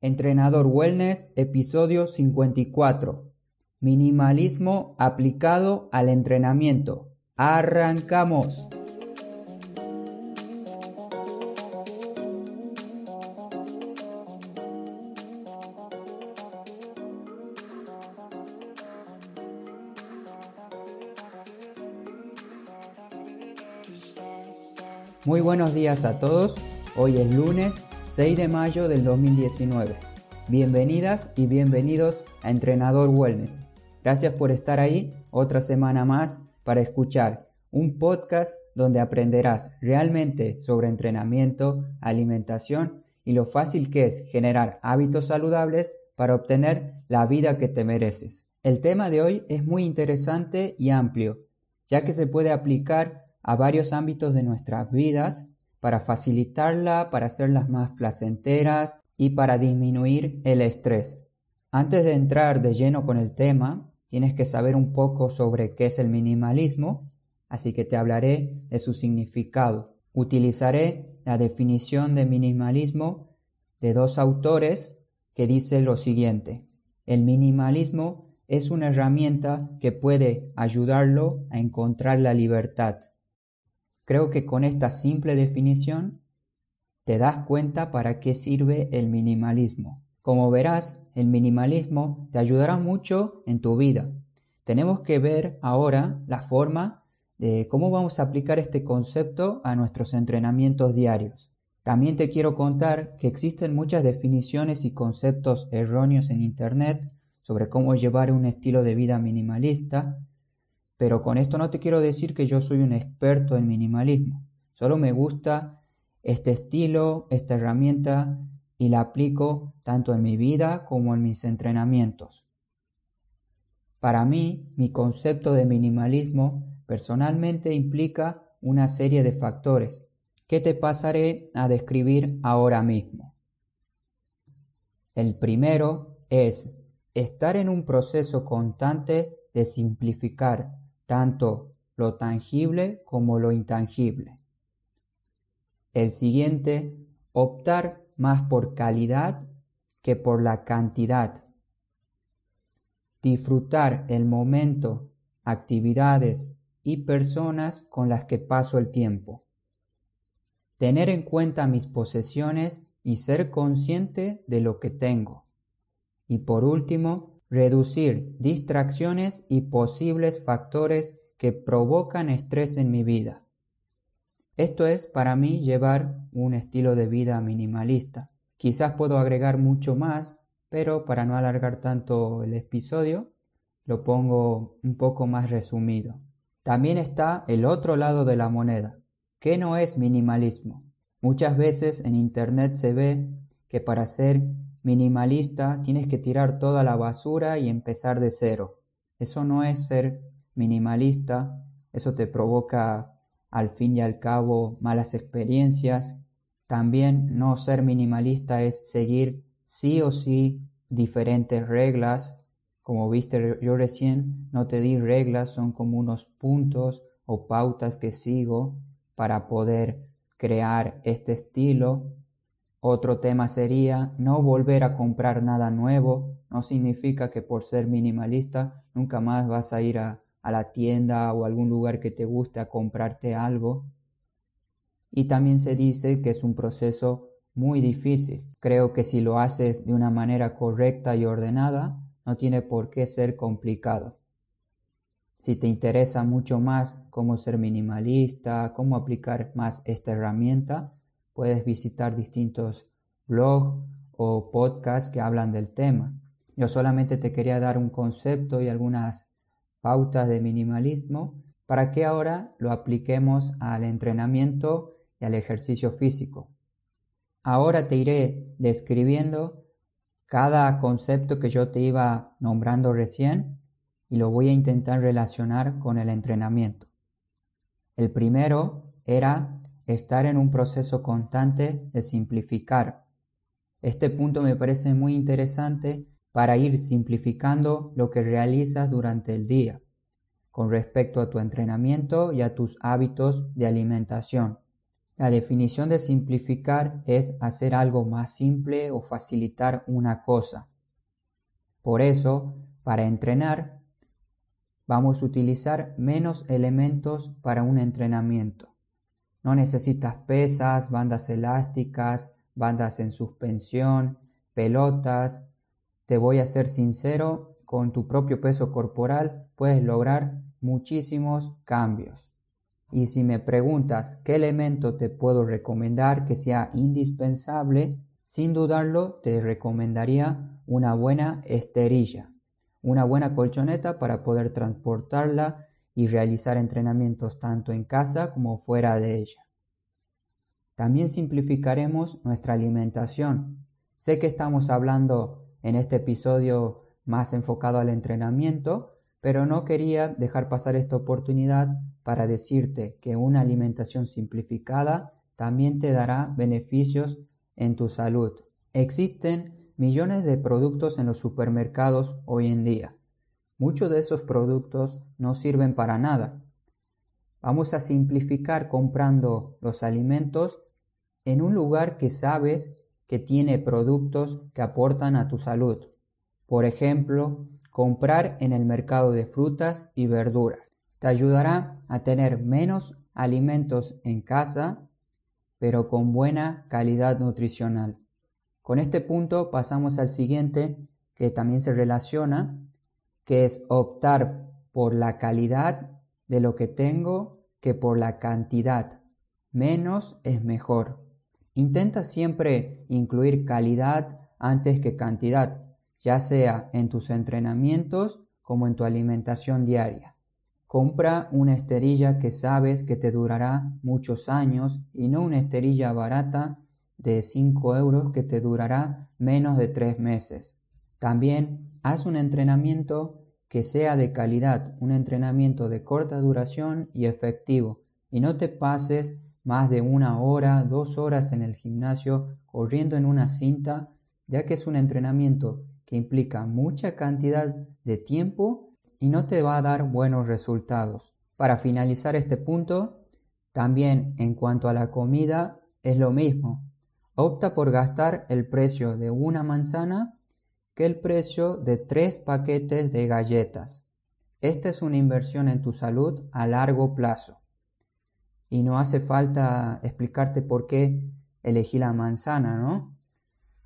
Entrenador Wellness, episodio 54. Minimalismo aplicado al entrenamiento. Arrancamos. Muy buenos días a todos. Hoy es lunes 6 de mayo del 2019. Bienvenidas y bienvenidos a Entrenador Wellness. Gracias por estar ahí otra semana más para escuchar un podcast donde aprenderás realmente sobre entrenamiento, alimentación y lo fácil que es generar hábitos saludables para obtener la vida que te mereces. El tema de hoy es muy interesante y amplio, ya que se puede aplicar a varios ámbitos de nuestras vidas para facilitarla, para hacerlas más placenteras y para disminuir el estrés. Antes de entrar de lleno con el tema, tienes que saber un poco sobre qué es el minimalismo, así que te hablaré de su significado. Utilizaré la definición de minimalismo de dos autores que dice lo siguiente. El minimalismo es una herramienta que puede ayudarlo a encontrar la libertad. Creo que con esta simple definición te das cuenta para qué sirve el minimalismo. Como verás, el minimalismo te ayudará mucho en tu vida. Tenemos que ver ahora la forma de cómo vamos a aplicar este concepto a nuestros entrenamientos diarios. También te quiero contar que existen muchas definiciones y conceptos erróneos en Internet sobre cómo llevar un estilo de vida minimalista pero con esto no te quiero decir que yo soy un experto en minimalismo. Solo me gusta este estilo, esta herramienta y la aplico tanto en mi vida como en mis entrenamientos. Para mí, mi concepto de minimalismo personalmente implica una serie de factores que te pasaré a describir ahora mismo. El primero es estar en un proceso constante de simplificar tanto lo tangible como lo intangible. El siguiente, optar más por calidad que por la cantidad. Disfrutar el momento, actividades y personas con las que paso el tiempo. Tener en cuenta mis posesiones y ser consciente de lo que tengo. Y por último, reducir distracciones y posibles factores que provocan estrés en mi vida. Esto es para mí llevar un estilo de vida minimalista. Quizás puedo agregar mucho más, pero para no alargar tanto el episodio, lo pongo un poco más resumido. También está el otro lado de la moneda, que no es minimalismo. Muchas veces en Internet se ve que para ser minimalista, tienes que tirar toda la basura y empezar de cero. Eso no es ser minimalista, eso te provoca al fin y al cabo malas experiencias. También no ser minimalista es seguir sí o sí diferentes reglas. Como viste yo recién, no te di reglas, son como unos puntos o pautas que sigo para poder crear este estilo otro tema sería no volver a comprar nada nuevo. No significa que por ser minimalista nunca más vas a ir a, la tienda o algún lugar que te guste a comprarte algo. Y también se dice que es un proceso muy difícil. Creo que si lo haces de una manera correcta y ordenada, no tiene por qué ser complicado. Si te interesa mucho más cómo ser minimalista, cómo aplicar más esta herramienta, puedes visitar distintos blogs o podcasts que hablan del tema. Yo solamente te quería dar un concepto y algunas pautas de minimalismo para que ahora lo apliquemos al entrenamiento y al ejercicio físico. Ahora te iré describiendo cada concepto que yo te iba nombrando recién y lo voy a intentar relacionar con el entrenamiento. El primero era estar en un proceso constante de simplificar. Este punto me parece muy interesante para ir simplificando lo que realizas durante el día con respecto a tu entrenamiento y a tus hábitos de alimentación. La definición de simplificar es hacer algo más simple o facilitar una cosa. Por eso, para entrenar, vamos a utilizar menos elementos para un entrenamiento. No necesitas pesas, bandas elásticas, bandas en suspensión, pelotas. Te voy a ser sincero, con tu propio peso corporal puedes lograr muchísimos cambios. Y si me preguntas qué elemento te puedo recomendar que sea indispensable, sin dudarlo te recomendaría una buena esterilla, una buena colchoneta para poder transportarla y realizar entrenamientos tanto en casa como fuera de ella. También simplificaremos nuestra alimentación. Sé que estamos hablando en este episodio más enfocado al entrenamiento, pero no quería dejar pasar esta oportunidad para decirte que una alimentación simplificada también te dará beneficios en tu salud. Existen millones de productos en los supermercados hoy en día. Muchos de esos productos no sirven para nada. Vamos a simplificar comprando los alimentos en un lugar que sabes que tiene productos que aportan a tu salud. Por ejemplo, comprar en el mercado de frutas y verduras. Te ayudará a tener menos alimentos en casa, pero con buena calidad nutricional. Con este punto pasamos al siguiente que también se relaciona que es optar por la calidad de lo que tengo que por la cantidad. Menos es mejor. Intenta siempre incluir calidad antes que cantidad, ya sea en tus entrenamientos como en tu alimentación diaria. Compra una esterilla que sabes que te durará muchos años y no una esterilla barata de 5 euros que te durará menos de 3 meses. También haz un entrenamiento que sea de calidad, un entrenamiento de corta duración y efectivo, y no te pases más de una hora, dos horas en el gimnasio corriendo en una cinta, ya que es un entrenamiento que implica mucha cantidad de tiempo y no te va a dar buenos resultados. Para finalizar este punto, también en cuanto a la comida es lo mismo. Opta por gastar el precio de una manzana que el precio de tres paquetes de galletas. Esta es una inversión en tu salud a largo plazo. Y no hace falta explicarte por qué elegí la manzana, ¿no?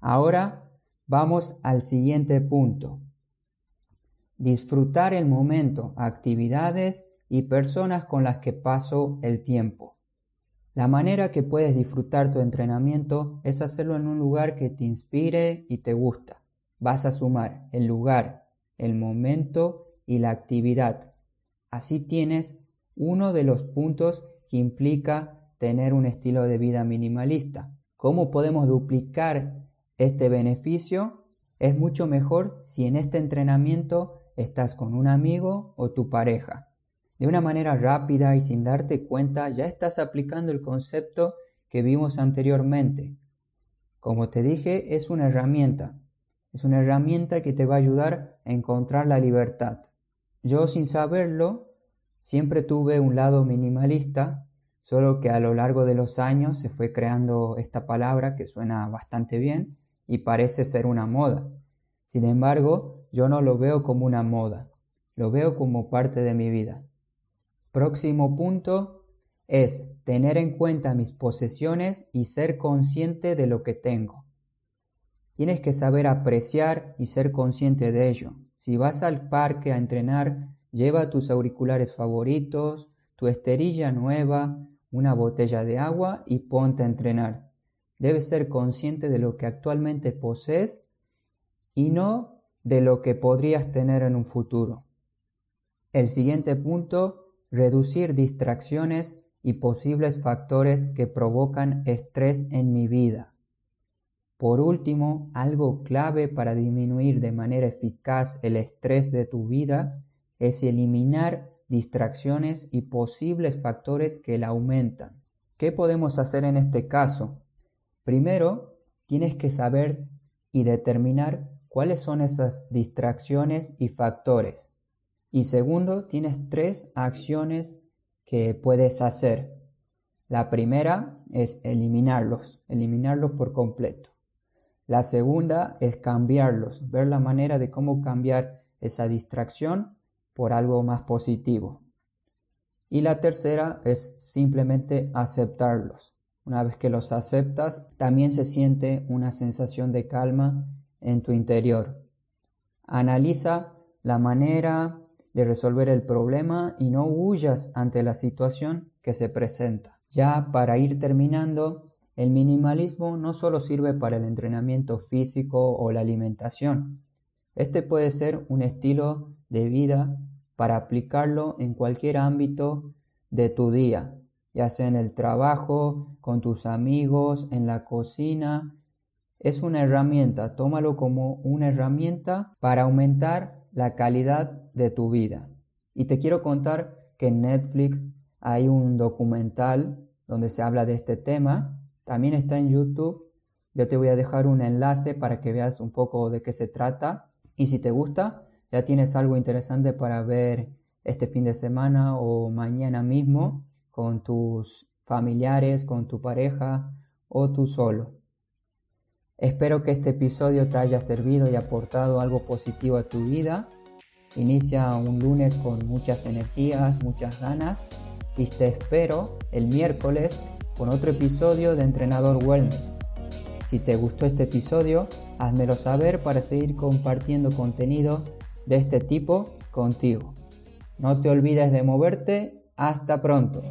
Ahora vamos al siguiente punto. Disfrutar el momento, actividades y personas con las que paso el tiempo. La manera que puedes disfrutar tu entrenamiento es hacerlo en un lugar que te inspire y te gusta vas a sumar el lugar, el momento y la actividad. Así tienes uno de los puntos que implica tener un estilo de vida minimalista. ¿Cómo podemos duplicar este beneficio? Es mucho mejor si en este entrenamiento estás con un amigo o tu pareja. De una manera rápida y sin darte cuenta ya estás aplicando el concepto que vimos anteriormente. Como te dije, es una herramienta, es una herramienta que te va a ayudar a encontrar la libertad. Yo sin saberlo, siempre tuve un lado minimalista, solo que a lo largo de los años se fue creando esta palabra que suena bastante bien y parece ser una moda. Sin embargo, yo no lo veo como una moda, lo veo como parte de mi vida. Próximo punto es tener en cuenta mis posesiones y ser consciente de lo que tengo. Tienes que saber apreciar y ser consciente de ello. Si vas al parque a entrenar, lleva tus auriculares favoritos, tu esterilla nueva, una botella de agua y ponte a entrenar. Debes ser consciente de lo que actualmente posees y no de lo que podrías tener en un futuro. El siguiente punto, reducir distracciones y posibles factores que provocan estrés en mi vida. Por último, algo clave para disminuir de manera eficaz el estrés de tu vida es eliminar distracciones y posibles factores que la aumentan. ¿Qué podemos hacer en este caso? Primero, tienes que saber y determinar cuáles son esas distracciones y factores. Y segundo, tienes tres acciones que puedes hacer. La primera es eliminarlos, eliminarlos por completo. La segunda es cambiarlos, ver la manera de cómo cambiar esa distracción por algo más positivo. Y la tercera es simplemente aceptarlos. Una vez que los aceptas, también se siente una sensación de calma en tu interior. Analiza la manera de resolver el problema y no huyas ante la situación que se presenta. Ya para ir terminando, el minimalismo no solo sirve para el entrenamiento físico o la alimentación. Este puede ser un estilo de vida para aplicarlo en cualquier ámbito de tu día, ya sea en el trabajo, con tus amigos, en la cocina. Es una herramienta, tómalo como una herramienta para aumentar la calidad de tu vida. Y te quiero contar que en Netflix hay un documental donde se habla de este tema. También está en YouTube. Yo te voy a dejar un enlace para que veas un poco de qué se trata. Y si te gusta, ya tienes algo interesante para ver este fin de semana o mañana mismo con tus familiares, con tu pareja o tú solo. Espero que este episodio te haya servido y aportado algo positivo a tu vida. Inicia un lunes con muchas energías, muchas ganas y te espero el miércoles con otro episodio de Entrenador Wellness. Si te gustó este episodio, házmelo saber para seguir compartiendo contenido de este tipo contigo. No te olvides de moverte. Hasta pronto.